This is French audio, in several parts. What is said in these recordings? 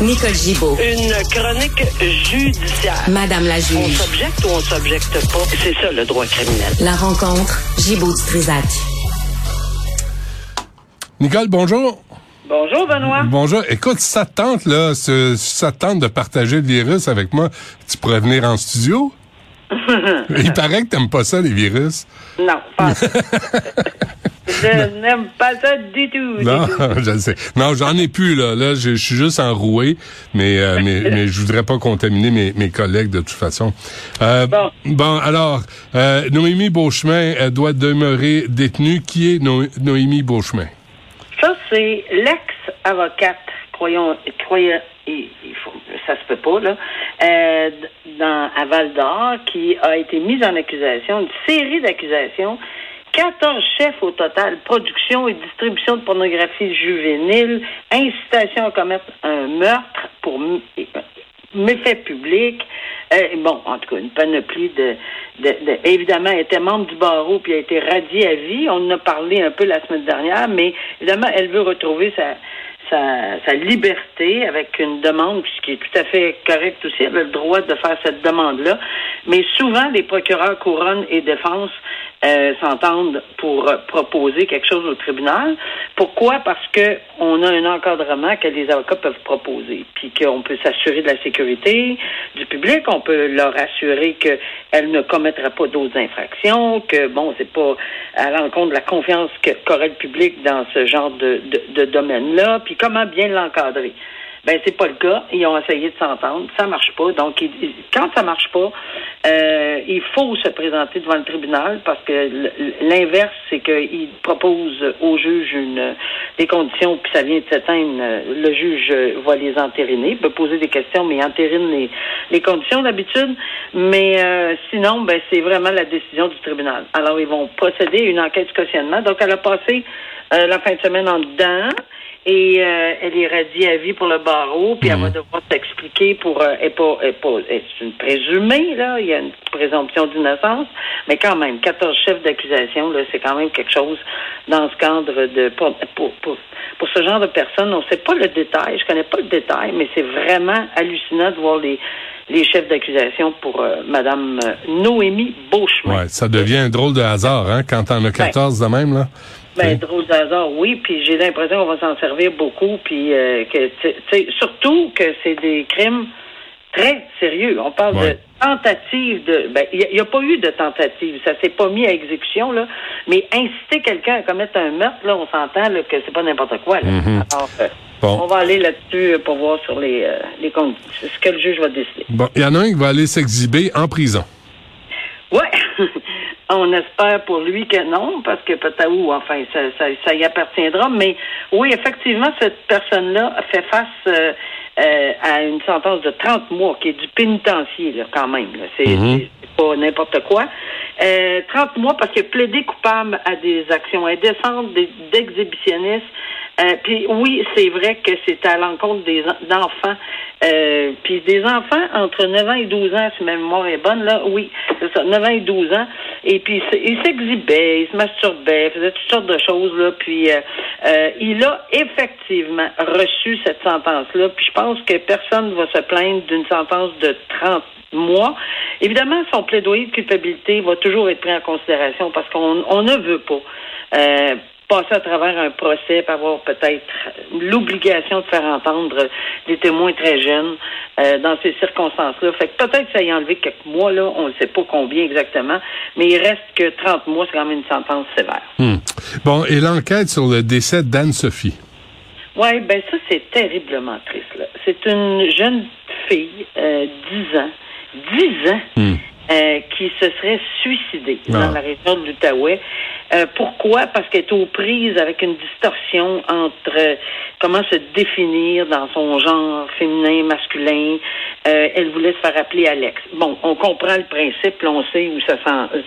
Nicole Gibaud. Une chronique judiciaire. Madame la On juge. s'objecte ou on s'objecte pas? C'est ça le droit criminel. La rencontre, Gibaud du Trisac. Nicole, bonjour. Bonjour, Benoît. Bonjour. Écoute, si ça te tente, là, ça te tente de partager le virus avec moi, tu pourrais venir en studio? Il paraît que t'aimes pas ça, les virus. Non, pas Je n'aime pas ça du tout. du Non, tout. je sais. Non, j'en ai plus, là. Là, je je suis juste enroué, mais, euh, mais, mais je voudrais pas contaminer mes, mes collègues de toute façon. Euh, Bon. bon, alors, euh, Noémie Beauchemin elle doit demeurer détenue. Qui est No- Noémie Beauchemin? Ça, c'est l'ex-avocate, croyons, croyons, il, il faut, ça se peut pas, là, euh, dans, à Val d'Or, qui a été mise en accusation, une série d'accusations, 14 chefs au total, production et distribution de pornographie juvénile, incitation à commettre un meurtre pour m- méfait public. Euh, bon, en tout cas, une panoplie de- Évidemment, elle était membre du barreau puis elle a été radiée à vie. On en a parlé un peu la semaine dernière, mais évidemment, elle veut retrouver sa, sa, liberté avec une demande, ce qui est tout à fait correct aussi. Elle a le droit de faire cette demande-là. Mais souvent, les procureurs couronne et défense euh, s'entendent pour euh, proposer quelque chose au tribunal. Pourquoi? Parce que on a un encadrement que les avocats peuvent proposer, puis qu'on peut s'assurer de la sécurité du public, on peut leur assurer qu'elle ne commettra pas d'autres infractions, que bon, c'est pas à l'encontre de la confiance qu'aurait le public dans ce genre de, de, de domaine-là, puis comment bien l'encadrer? Ben c'est pas le cas. Ils ont essayé de s'entendre, ça marche pas. Donc il- il- quand ça marche pas, euh, il faut se présenter devant le tribunal parce que l'inverse, c'est qu'ils proposent au juge une des conditions, puis ça vient de s'éteindre. Le juge va les entériner, peut poser des questions, mais il entérine les, les conditions d'habitude. Mais euh, sinon, ben c'est vraiment la décision du tribunal. Alors ils vont procéder à une enquête de cautionnement. Donc elle a passé euh, la fin de semaine en dedans et euh, elle est radiée à vie pour le barreau, puis elle va devoir s'expliquer pour euh, est pas, c'est une présumée là, il y a une présomption d'innocence, mais quand même 14 chefs d'accusation là, c'est quand même quelque chose dans ce cadre de pour pour, pour, pour ce genre de personnes, on sait pas le détail, je connais pas le détail, mais c'est vraiment hallucinant de voir les les chefs d'accusation pour euh, Madame euh, Noémie Beauchemin. Ouais, ça devient un drôle de hasard, hein, quand t'en as 14 de même, là. Ben, drôle d'hasard, oui, puis j'ai l'impression qu'on va s'en servir beaucoup, puis euh, que, surtout que c'est des crimes très sérieux. On parle Ouais. de tentative de... Ben, il n'y a, pas eu de tentative, ça s'est pas mis à exécution, là, mais inciter quelqu'un à commettre un meurtre, là, on s'entend que c'est pas n'importe quoi. Là. Alors, euh, Bon. on va aller là-dessus pour voir sur les, euh, les conditions, ce que le juge va décider. Bon, il y en a un qui va aller s'exhiber en prison. Ouais, on espère pour lui que non, parce que peut-être où, enfin, ça, ça, ça y appartiendra. Mais oui, effectivement, cette personne-là fait face euh, euh, à une sentence de 30 mois, qui est du pénitencier, là, quand même. là. C'est pas n'importe quoi. Euh, 30 mois parce qu'il a plaidé coupable à des actions indécentes, d'exhibitionnisme. Euh, puis oui, c'est vrai que c'est à l'encontre des en- d'enfants. Euh, puis des enfants entre 9 ans et 12 ans, si ma mémoire est bonne, là, oui, c'est ça, 9 ans et 12 ans. Et puis il s- il s'exhibait, il se masturbait, faisait toutes sortes de choses, là. Puis euh, euh, il a effectivement reçu cette sentence-là. Puis je pense que personne ne va se plaindre d'une sentence de 30 mois. Évidemment, son plaidoyer de culpabilité va toujours être pris en considération parce qu'on on ne veut pas. euh, passer à travers un procès, puis avoir peut-être l'obligation de faire entendre des témoins très jeunes euh, dans ces circonstances-là. Fait que peut-être ça y a enlevé quelques mois, là, on ne sait pas combien exactement, mais il reste que 30 mois, c'est quand même une sentence sévère. Hmm. Bon, et l'enquête sur le décès d'Anne-Sophie? Oui, ben ça, c'est terriblement triste. C'est une jeune fille, euh, 10 ans, 10 ans, Hmm. Euh, qui se serait suicidée Ah. dans la région de l'Outaouais. Euh, pourquoi? Parce qu'elle est aux prises avec une distorsion entre euh, comment se définir dans son genre féminin, masculin. Euh, elle voulait se faire appeler Alex. Bon, on comprend le principe, là, on sait où ça sent,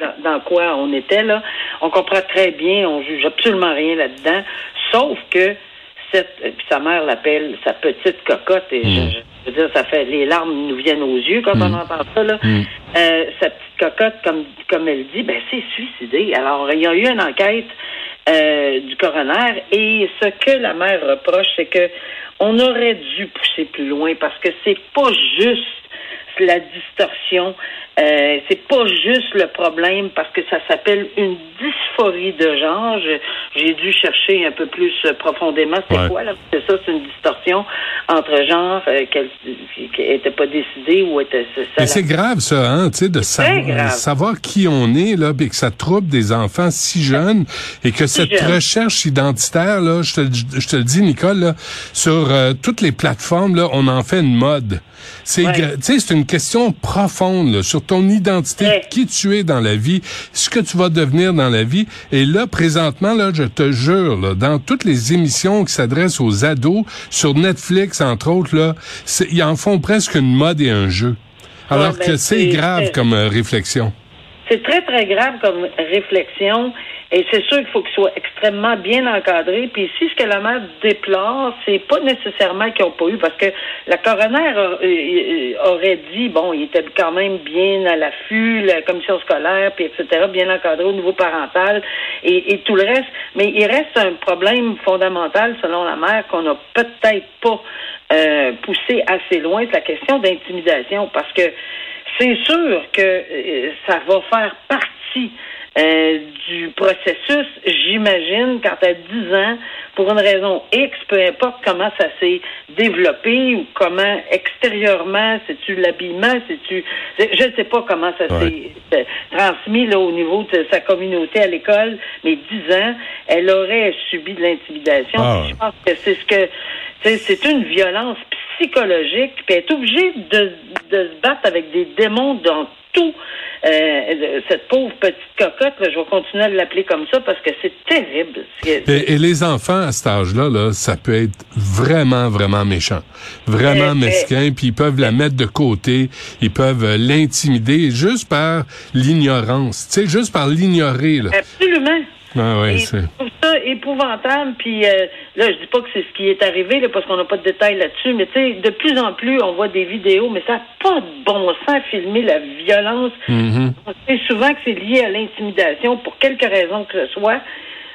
dans, dans quoi on était là. On comprend très bien, on juge absolument rien là-dedans, sauf que euh, puis sa mère l'appelle sa petite cocotte et je, je- je veux dire, ça fait les larmes nous viennent aux yeux quand on entend ça là. Euh, sa petite cocotte, comme comme elle dit, ben c'est suicidé. Alors il y a eu une enquête euh, du coroner et ce que la mère reproche, c'est que on aurait dû pousser plus loin parce que c'est pas juste la distorsion. Euh, c'est pas juste le problème parce que ça s'appelle une de genre. J'ai dû chercher un peu plus euh, profondément c'est Ouais. quoi là? C'est ça, c'est une distorsion entre genre euh, qu'elle qui était pas décidée ou était Mais c'est grave, ça, hein, tu sais, de savoir, qui on est, là, puis que ça trouble des enfants si jeunes, et que cette recherche identitaire, là, je te, le- je te le dis, Nicole, là, sur euh, toutes les plateformes, là, on en fait une mode. C'est, Ouais. gra- tu sais, c'est une question profonde, là, sur ton identité, Ouais. qui tu es dans la vie, ce que tu vas devenir dans la vie. Et là, présentement, là, je te jure, là, dans toutes les émissions qui s'adressent aux ados, sur Netflix, entre autres, là, ils en font presque une mode et un jeu. Alors ben, que c'est grave comme euh, réflexion. C'est très, très grave comme réflexion. Et c'est sûr qu'il faut qu'il soit extrêmement bien encadré. Puis ici, ce que la mère déplore, c'est pas nécessairement qu'ils n'ont pas eu, parce que la coroner euh, euh, aurait dit, bon, il était quand même bien à l'affût, la commission scolaire, puis etc., bien encadré au niveau parental et, tout le reste. Mais il reste un problème fondamental, selon la mère, qu'on n'a peut-être pas euh, poussé assez loin, c'est la question d'intimidation, parce que c'est sûr que ça va faire partie euh, du processus, j'imagine, quand as 10 ans, pour une raison X, peu importe comment ça s'est développé ou comment extérieurement, c'est-tu l'habillement, c'est-tu... Je ne sais pas comment ça s'est euh, transmis là, au niveau de sa communauté à l'école, mais 10 ans, elle aurait subi de l'intimidation. Ah Je pense que c'est ce que... C'est une violence psychologique, puis elle est obligée de, de se battre avec des démons dans tout. Euh, cette pauvre petite cocotte, là, je vais continuer à l'appeler comme ça parce que c'est terrible. Et, et les enfants à cet âge-là, là, ça peut être vraiment, vraiment méchant. Vraiment Euh, mesquin, puis ils peuvent la mettre de côté, ils peuvent euh, l'intimider juste par l'ignorance. Tu sais, juste par l'ignorer. Absolument. Ah ouais, Et c'est... je trouve ça épouvantable. Puis euh, là, je dis pas que c'est ce qui est arrivé là, parce qu'on n'a pas de détails là-dessus, mais tu sais, de plus en plus, on voit des vidéos, mais ça n'a pas de bon sens filmer la violence. Mhm. On sait souvent que c'est lié à l'intimidation pour quelque raison que ce soit,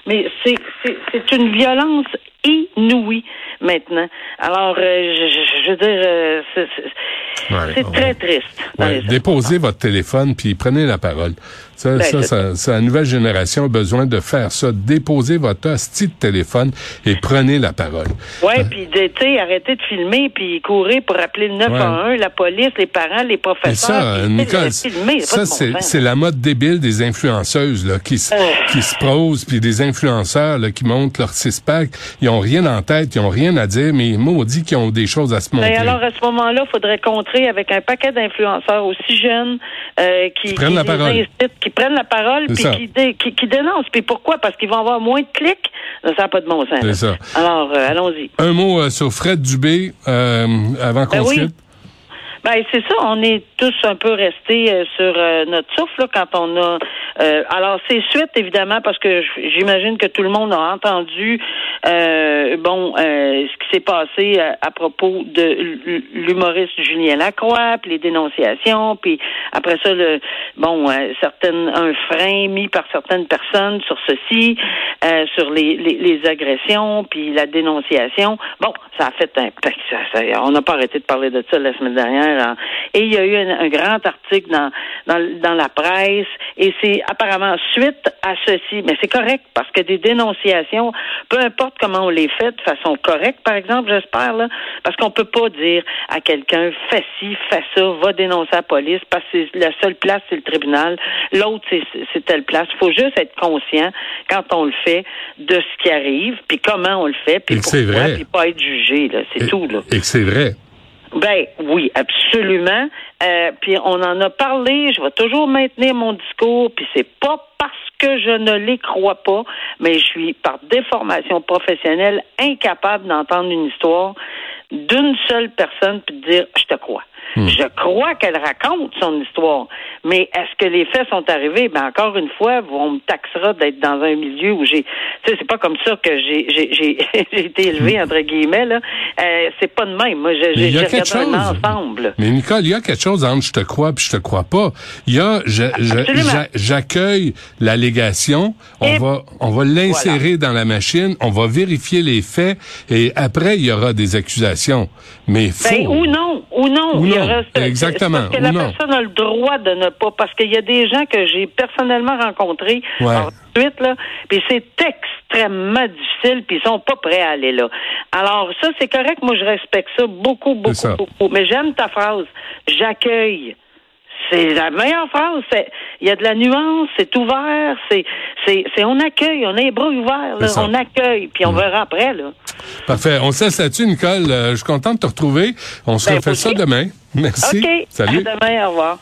mais c'est c'est- c'est une violence inouïe maintenant. Alors, euh, je, je- je veux dire, euh, c'est c'est- Ouais, très triste. Ouais, déposez votre téléphone puis prenez la parole. Ça, Ben, ça, ça, ça, la nouvelle génération a besoin de faire ça. Déposez votre hostie de téléphone et prenez la parole. Ouais, puis de- tu sais, arrêter de filmer puis courir pour appeler le 911, la police, les parents, les Et professeurs. ça, puis, tu sais, Nicole, ça c'est la mode débile des influenceuses là qui se Oh. qui se posent puis des influenceurs là, qui montent leur six pack, ils ont rien en tête, ils ont rien à dire, mais ils maudits qui ont des choses à se montrer. Ben alors, à ce moment-là, il faudrait contrer avec un paquet d'influenceurs aussi jeunes euh, qui, Qui prennent la incitent, qui prennent la parole, puis qui, dé- qui, qui dénoncent. Puis pourquoi? Parce qu'ils vont avoir moins de clics? Ça n'a pas de bon sens. C'est ça. Alors, euh, allons-y. Un mot euh, sur Fred Dubé euh, avant qu'on Ben se oui. Ben c'est ça, on est tous un peu restés euh, sur euh, notre souffle là, quand on a. euh, alors c'est suite évidemment parce que j'imagine que tout le monde a entendu euh, bon ce qui s'est passé à, propos de l'humoriste Julien Lacroix, puis les dénonciations, puis après ça le bon certaines un frein mis par certaines personnes sur ceci, sur les, les, les agressions, puis la dénonciation. Bon, ça a fait un... ça- on n'a pas arrêté de parler de ça la semaine dernière. Et il y a eu un, un grand article dans, dans, dans la presse et c'est apparemment suite à ceci. Mais c'est correct parce que des dénonciations, peu importe comment on les fait de façon correcte, par exemple, j'espère, là, parce qu'on peut pas dire à quelqu'un fais ci, fais ça, va dénoncer la police parce que la seule place, c'est le tribunal. L'autre, c'est, c'est telle place. Il faut juste être conscient quand on le fait de ce qui arrive, puis comment on le fait, puis pourquoi, puis pas être jugé. Là. C'est Et- tout. Là. Et que c'est vrai. Ben oui, absolument. Euh, puis on en a parlé. Je vais toujours maintenir mon discours. Puis c'est pas parce que je ne les crois pas, mais je suis par déformation professionnelle incapable d'entendre une histoire d'une seule personne puis de dire je te crois. Je crois qu'elle raconte son histoire, mais est-ce que les faits sont arrivés? Ben encore une fois, on me taxera d'être dans un milieu où j'ai, tu sais, c'est pas comme ça que j'ai j'ai j'ai j'ai été élevé entre guillemets là. Euh, c'est pas de même. Moi, j'ai j'ai regardé un ensemble. Mais Nicole, il y a quelque chose entre je te crois puis je te crois pas. Il y a je- je- j'accueille l'allégation, on Et va on va l'insérer dans la machine, on va vérifier les faits et après il y aura des accusations. Mais Ben, ou non, ou non. Ou y non, exactement, Parce que la non. personne a le droit de ne pas, parce qu'il y a des gens que j'ai personnellement rencontrés Ouais. ensuite, là, puis c'est extrêmement difficile, puis ils sont pas prêts à aller là. Alors, ça, c'est correct. Moi, je respecte ça beaucoup, beaucoup, ça. beaucoup. Mais j'aime ta phrase. J'accueille. C'est la meilleure phrase. Il y a de la nuance, c'est ouvert, c'est, c'est, c'est on accueille, on a les bras ouverts, là, on accueille, puis on verra après, là. Parfait. On se laisse là-dessus, Nicole. Euh, je suis content de te retrouver. On se Ben, refait ça demain. Merci. OK. Salut. À demain, au revoir.